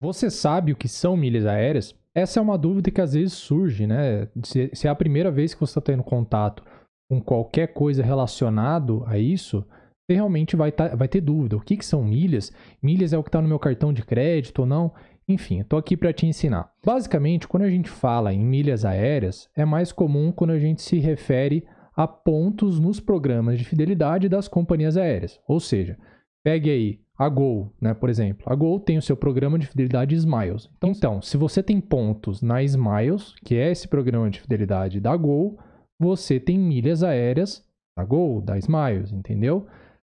Você sabe o que são milhas aéreas? Essa é uma dúvida que às vezes surge, né? Se, se é a primeira vez que você está tendo contato com qualquer coisa relacionado a isso, você realmente vai, tá, vai ter dúvida. O que, que são milhas? Milhas é o que está no meu cartão de crédito ou não? Enfim, estou aqui para te ensinar. Basicamente, quando a gente fala em milhas aéreas, é mais comum quando a gente se refere a pontos nos programas de fidelidade das companhias aéreas. Ou seja, pegue aí a Gol, né, por exemplo. A Gol tem o seu programa de fidelidade Smiles. Então, então, se você tem pontos na Smiles, que é esse programa de fidelidade da Gol, você tem milhas aéreas da Gol, da Smiles, entendeu?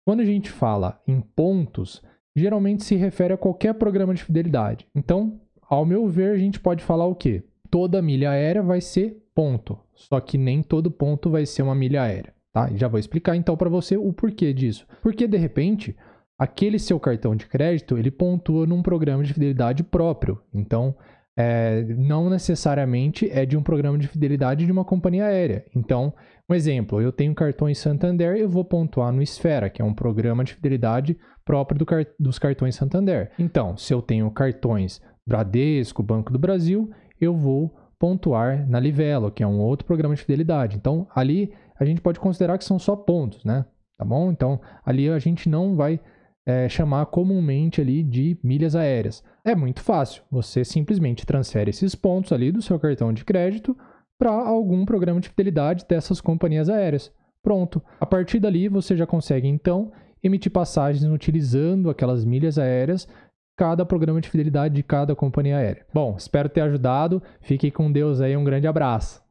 Quando a gente fala em pontos, geralmente se refere a qualquer programa de fidelidade. Então, ao meu ver, a gente pode falar o quê? Toda milha aérea vai ser ponto, só que nem todo ponto vai ser uma milha aérea, tá? Já vou explicar então para você o porquê disso. Porque de repente, aquele seu cartão de crédito, ele pontua num programa de fidelidade próprio. Então, é, não necessariamente é de um programa de fidelidade de uma companhia aérea. Então, um exemplo, eu tenho cartões Santander, eu vou pontuar no Esfera, que é um programa de fidelidade próprio do car dos cartões Santander. Então, se eu tenho cartões Bradesco, Banco do Brasil, eu vou pontuar na Livelo, que é um outro programa de fidelidade. Então, ali a gente pode considerar que são só pontos, né? Tá bom? Então, ali a gente não vai é, chamar comumente ali de milhas aéreas. É muito fácil. Você simplesmente transfere esses pontos ali do seu cartão de crédito para algum programa de fidelidade dessas companhias aéreas. Pronto. A partir dali você já consegue então emitir passagens utilizando aquelas milhas aéreas cada programa de fidelidade de cada companhia aérea. Bom, espero ter ajudado. Fique com Deus aí, um grande abraço.